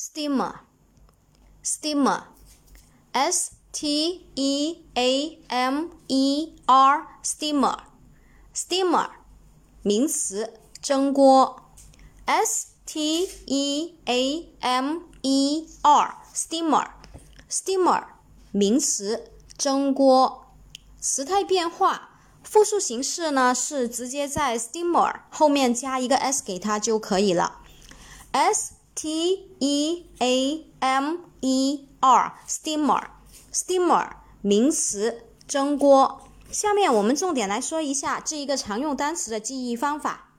steamer，steamer，s t e a m e r，steamer，steamer，名词，蒸锅，s t e a m e r，steamer，steamer，名词，蒸锅。时态变化，复数形式呢是直接在 steamer 后面加一个 s 给它就可以了，s t e a m e r，steamer，steamer 名词，蒸锅。下面我们重点来说一下这一个常用单词的记忆方法。